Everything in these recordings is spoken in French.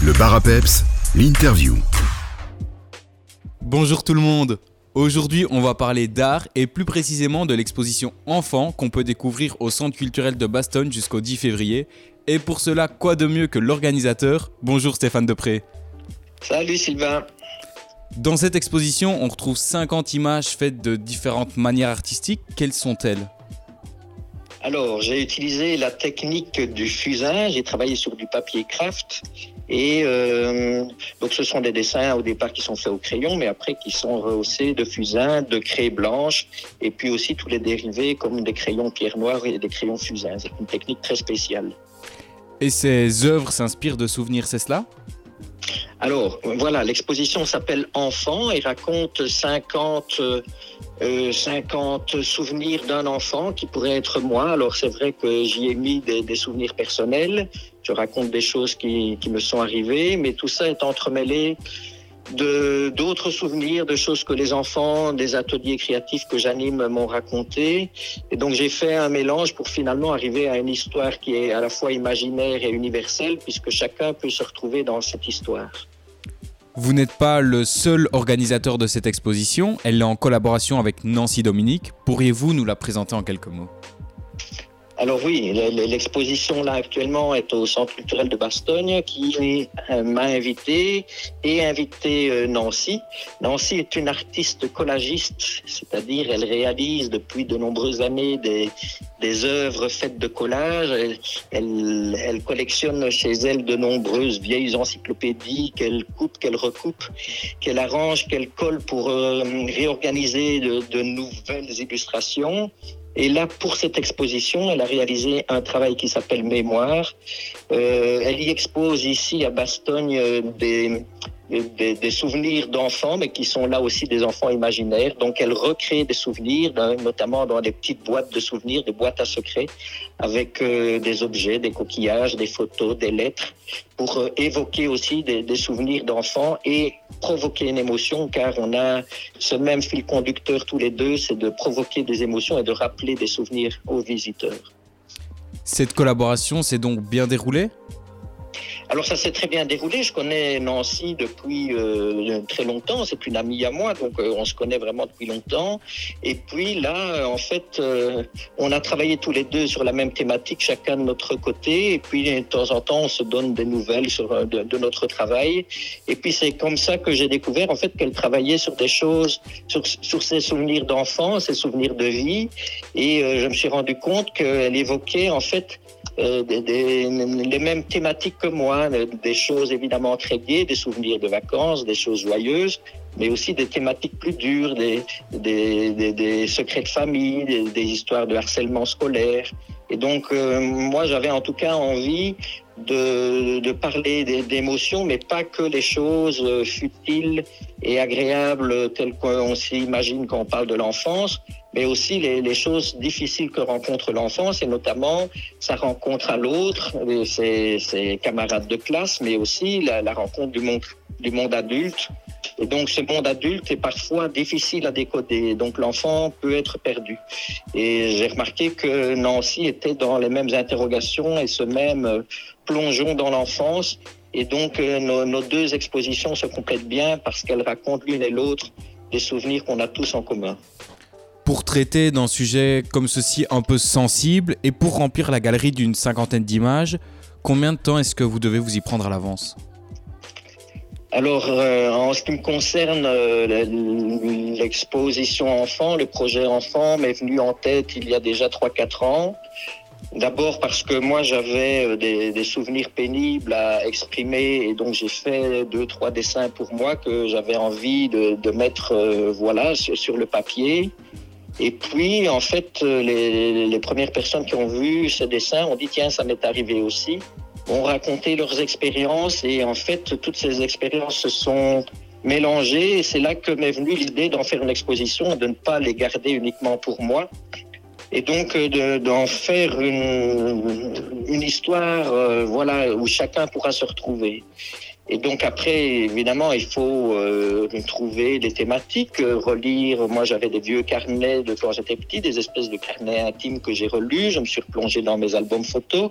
Le bar à peps, l'interview. Bonjour tout le monde. Aujourd'hui, on va parler d'art et plus précisément de l'exposition Enfants qu'on peut découvrir au Centre culturel de Bastogne jusqu'au 10 février. Et pour cela, quoi de mieux que l'organisateur? Bonjour Stéphane Depré. Salut Sylvain. Dans cette exposition, on retrouve 50 images faites de différentes manières artistiques. Quelles sont-elles? Alors, j'ai utilisé la technique du fusain, j'ai travaillé sur du papier craft et euh, donc ce sont des dessins au départ qui sont faits au crayon, mais après qui sont rehaussés de fusain, de craie blanche et puis aussi tous les dérivés comme des crayons pierre noire et des crayons fusain. C'est une technique très spéciale. Et ces œuvres s'inspirent de souvenirs, c'est cela? Alors, voilà, l'exposition s'appelle Enfant et raconte 50, 50 euh, souvenirs d'un enfant qui pourrait être moi. Alors, c'est vrai que j'y ai mis des, souvenirs personnels. Je raconte des choses qui, me sont arrivées, mais tout ça est entremêlé de d'autres souvenirs, de choses que les enfants, des ateliers créatifs que j'anime m'ont raconté. Et donc j'ai fait un mélange pour finalement arriver à une histoire qui est à la fois imaginaire et universelle, puisque chacun peut se retrouver dans cette histoire. Vous n'êtes pas le seul organisateur de cette exposition, elle est en collaboration avec Nancy Dominique. Pourriez-vous nous la présenter en quelques mots? Alors oui, l'exposition là actuellement est au Centre culturel de Bastogne qui euh, m'a invité et invité euh, Nancy. Nancy est une artiste collagiste, c'est-à-dire elle réalise depuis de nombreuses années des, œuvres faites de collage. Elle, collectionne chez elle de nombreuses vieilles encyclopédies qu'elle coupe, qu'elle recoupe, qu'elle arrange, qu'elle colle pour euh, réorganiser de nouvelles illustrations. Et là, pour cette exposition, elle a réalisé un travail qui s'appelle Mémoire. Euh, elle y expose ici à Bastogne euh, des, souvenirs d'enfants, mais qui sont là aussi des enfants imaginaires. Donc elle recrée des souvenirs, notamment dans des petites boîtes de souvenirs, des boîtes à secrets, avec euh, des objets, des coquillages, des photos, des lettres, pour euh, évoquer aussi des souvenirs d'enfants et provoquer une émotion, car on a ce même fil conducteur tous les deux, c'est de provoquer des émotions et de rappeler des souvenirs aux visiteurs. Cette collaboration s'est donc bien déroulée? Alors ça s'est très bien déroulé. Je connais Nancy depuis euh, très longtemps. C'est une amie à moi, donc euh, on se connaît vraiment depuis longtemps. Et puis là, en fait, euh, on a travaillé tous les deux sur la même thématique, chacun de notre côté. Et puis de temps en temps, on se donne des nouvelles sur de, notre travail. Et puis c'est comme ça que j'ai découvert en fait qu'elle travaillait sur des choses, sur, sur ses souvenirs d'enfance, ses souvenirs de vie. Et je me suis rendu compte qu'elle évoquait en fait euh, les mêmes thématiques que moi, des choses évidemment très gaies, des souvenirs de vacances, des choses joyeuses, mais aussi des thématiques plus dures, des, secrets de famille, des, histoires de harcèlement scolaire. Et donc, euh, moi, j'avais en tout cas envie de, de parler d'émotions, mais pas que les choses euh, futiles et agréables telles qu'on s'imagine quand on parle de l'enfance, mais aussi les, choses difficiles que rencontre l'enfance, et notamment sa rencontre à l'autre, ses, camarades de classe, mais aussi la, rencontre du monde, du monde adulte. Et donc ce monde adulte est parfois difficile à décoder, donc l'enfant peut être perdu. Et j'ai remarqué que Nancy était dans les mêmes interrogations et ce même euh, plongeon dans l'enfance. Et donc euh, nos deux expositions se complètent bien parce qu'elles racontent l'une et l'autre des souvenirs qu'on a tous en commun pour traiter d'un sujet comme ceci un peu sensible et pour remplir la galerie d'une cinquantaine d'images, combien de temps est-ce que vous devez vous y prendre à l'avance? Alors, euh, en ce qui me concerne, euh, l'exposition enfant, le projet enfant m'est venu en tête il y a déjà 3-4 ans. D'abord parce que moi j'avais euh, des, souvenirs pénibles à exprimer et donc j'ai fait deux trois dessins pour moi que j'avais envie de, mettre voilà sur, le papier. Et puis en fait les, les premières personnes qui ont vu ce dessin ont dit tiens ça m'est arrivé aussi. Ont raconté leurs expériences et en fait, toutes ces expériences se sont mélangées. C'est là que m'est venue l'idée d'en faire une exposition, de ne pas les garder uniquement pour moi. Et donc euh, d'en faire une, une histoire euh, voilà, où chacun pourra se retrouver. Et donc après, évidemment, il faut euh, trouver des thématiques, euh, relire. Moi, j'avais des vieux carnets de quand j'étais petit, des espèces de carnets intimes que j'ai relus. Je me suis replongé dans mes albums photos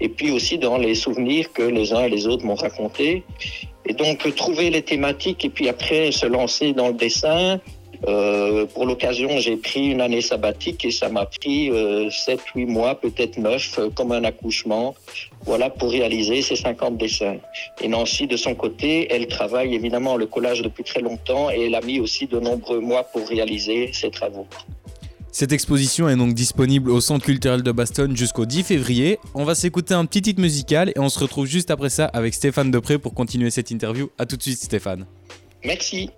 et puis aussi dans les souvenirs que les uns et les autres m'ont racontés. Et donc trouver les thématiques et puis après se lancer dans le dessin. Euh, pour l'occasion, j'ai pris une année sabbatique et ça m'a pris euh, 7-8 mois, peut-être 9, euh, comme un accouchement, voilà, pour réaliser ces 50 dessins. Et Nancy, de son côté, elle travaille évidemment le collage depuis très longtemps et elle a mis aussi de nombreux mois pour réaliser ses travaux. Cette exposition est donc disponible au Centre culturel de Bastogne jusqu'au 10 février. On va s'écouter un petit titre musical et on se retrouve juste après ça avec Stéphane Depré pour continuer cette interview. A tout de suite Stéphane. Merci.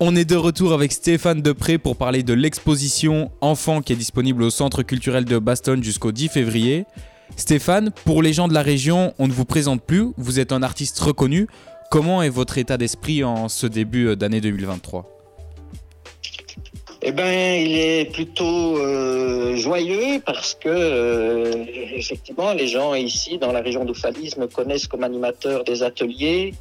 On est de retour avec Stéphane Depré pour parler de l'exposition Enfants qui est disponible au Centre culturel de Bastogne jusqu'au 10 février. Stéphane, pour les gens de la région, on ne vous présente plus, vous êtes un artiste reconnu. Comment est votre état d'esprit en ce début d'année 2023 eh ben, il est plutôt euh, joyeux parce que euh, effectivement, les gens ici dans la région d'Oufalise me connaissent comme animateur des ateliers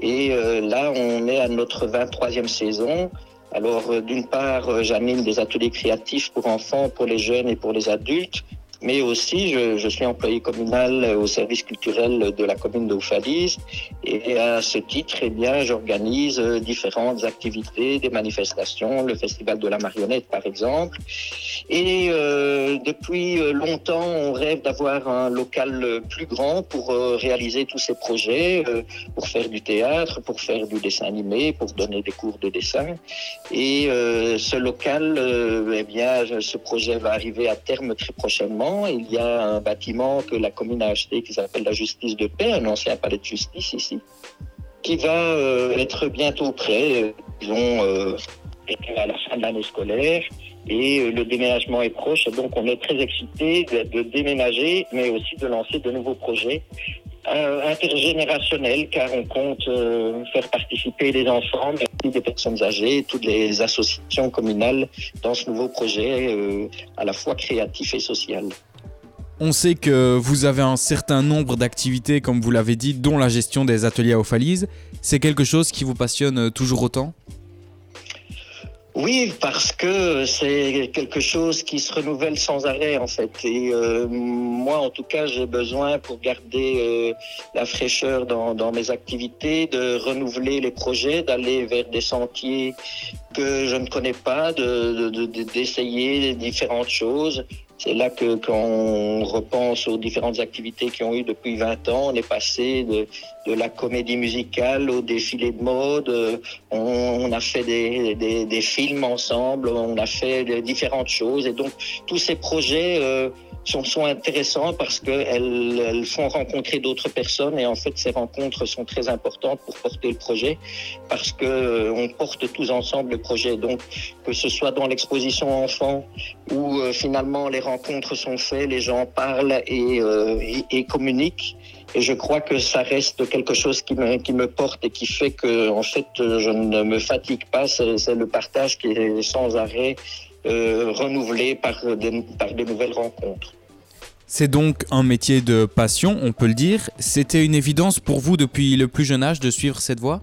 et euh, là, on est à notre 23e saison. Alors, euh, d'une part, j'anime des ateliers créatifs pour enfants, pour les jeunes et pour les adultes mais aussi je, je, suis employé communal au service culturel de la commune d'Oufalise et à ce titre, eh bien, j'organise différentes activités, des manifestations, le festival de la marionnette par exemple. Et euh, depuis longtemps, on rêve d'avoir un local plus grand pour euh, réaliser tous ces projets, euh, pour faire du théâtre, pour faire du dessin animé, pour donner des cours de dessin. Et euh, ce local, eh bien, ce projet va arriver à terme très prochainement. Il y a un bâtiment que la commune a acheté qui s'appelle la Justice de Paix, un ancien palais de justice ici, qui va euh, être bientôt prêt, disons, euh, à la fin de l'année scolaire. Et euh, le déménagement est proche, donc on est très excités de, de, déménager, mais aussi de lancer de nouveaux projets euh, intergénérationnels, car on compte faire participer les enfants, aussi des personnes âgées, toutes les associations communales dans ce nouveau projet euh, à la fois créatif et social. On sait que vous avez un certain nombre d'activités, comme vous l'avez dit, dont la gestion des ateliers à Ophalise. C'est quelque chose qui vous passionne toujours autant? Oui, parce que c'est quelque chose qui se renouvelle sans arrêt en fait. Et euh, moi, en tout cas, j'ai besoin pour garder euh, la fraîcheur dans, dans, mes activités, de renouveler les projets, d'aller vers des sentiers que je ne connais pas, d'essayer de, de, différentes choses. C'est là que quand on repense aux différentes activités qui ont eu depuis 20 ans, on est passé de, la comédie musicale au défilé de mode, on, on a fait des, films ensemble, on a fait différentes choses. Et donc tous ces projets euh, sont, sont intéressants parce qu'elles elles font rencontrer d'autres personnes et en fait ces rencontres sont très importantes pour porter le projet parce que euh, on porte tous ensemble le projet. Donc que ce soit dans l'exposition enfants où euh, finalement les rencontres sont faites, les gens parlent et, euh, et, et, communiquent. Et je crois que ça reste quelque chose qui me, qui me porte et qui fait que en fait je ne me fatigue pas. C'est le partage qui est sans arrêt euh, renouvelé par de, par de nouvelles rencontres. C'est donc un métier de passion, on peut le dire. C'était une évidence pour vous depuis le plus jeune âge de suivre cette voie?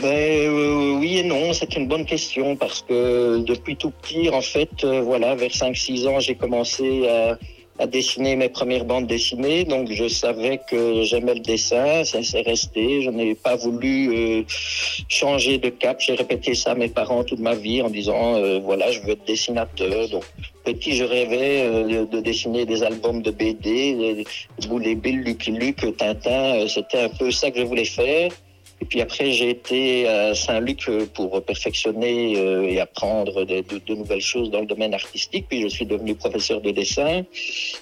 Ben, euh, oui et non, c'est une bonne question parce que depuis tout petit, en fait, euh, voilà, vers 5-6 ans, j'ai commencé à, à, dessiner mes premières bandes dessinées. Donc, je savais que j'aimais le dessin, ça s'est resté. Je n'ai pas voulu euh, changer de cap. J'ai répété ça à mes parents toute ma vie en disant, euh, voilà, je veux être dessinateur. Donc, petit, je rêvais euh, de dessiner des albums de BD, les Bill, Lucky Luke, Tintin. C'était un peu ça que je voulais faire. Et puis après, j'ai été à Saint-Luc pour perfectionner euh, et apprendre de, nouvelles choses dans le domaine artistique. Puis je suis devenu professeur de dessin.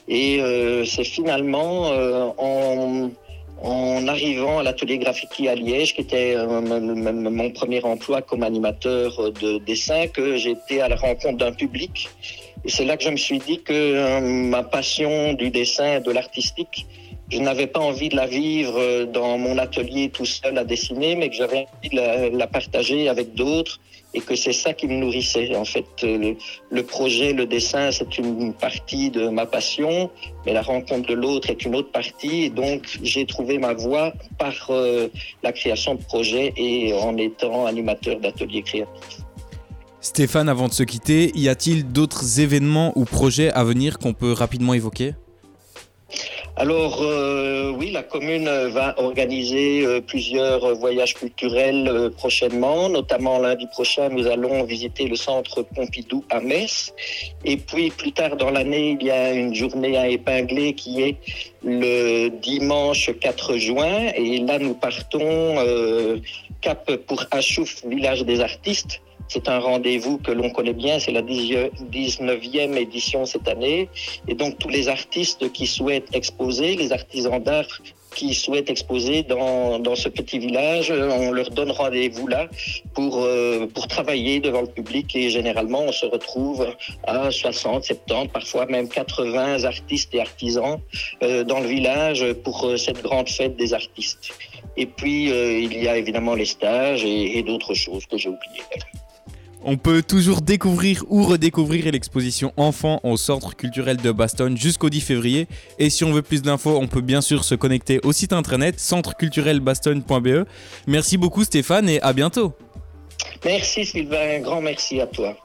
Et euh, c'est finalement euh, en, arrivant à l'atelier Graffiti à Liège, qui était mon premier emploi comme animateur de dessin, que j'étais à la rencontre d'un public. Et c'est là que je me suis dit que ma passion du dessin de l'artistique je n'avais pas envie de la vivre dans mon atelier tout seul à dessiner, mais que j'avais envie de la, partager avec d'autres et que c'est ça qui me nourrissait. En fait, le, le projet, le dessin, c'est une partie de ma passion, mais la rencontre de l'autre est une autre partie. Et donc, j'ai trouvé ma voie par euh, la création de projets et en étant animateur d'ateliers créatifs. Stéphane, avant de se quitter, y a-t-il d'autres événements ou projets à venir qu'on peut rapidement évoquer? Alors euh, oui, la commune va organiser euh, plusieurs voyages culturels euh, prochainement. Notamment lundi prochain, nous allons visiter le centre Pompidou à Metz. Et puis plus tard dans l'année, il y a une journée à épingler qui est le dimanche 4 juin. Et là, nous partons cap pour Achouf, village des artistes. C'est un rendez-vous que l'on connaît bien, c'est la 19e édition cette année. Et donc tous les artistes qui souhaitent exposer, les artisans d'art qui souhaitent exposer dans, dans, ce petit village, on leur donne rendez-vous là pour, euh, pour travailler devant le public et généralement on se retrouve à 60, 70, parfois même 80 artistes et artisans euh, dans le village pour euh, cette grande fête des artistes. Et puis il y a évidemment les stages et, et d'autres choses que j'ai oubliées. On peut toujours découvrir ou redécouvrir l'exposition Enfants au Centre culturel de Bastogne jusqu'au 10 février. Et si on veut plus d'infos, on peut bien sûr se connecter au site internet centreculturelbastogne.be. Merci beaucoup Stéphane et à bientôt. Merci Sylvain, un grand merci à toi.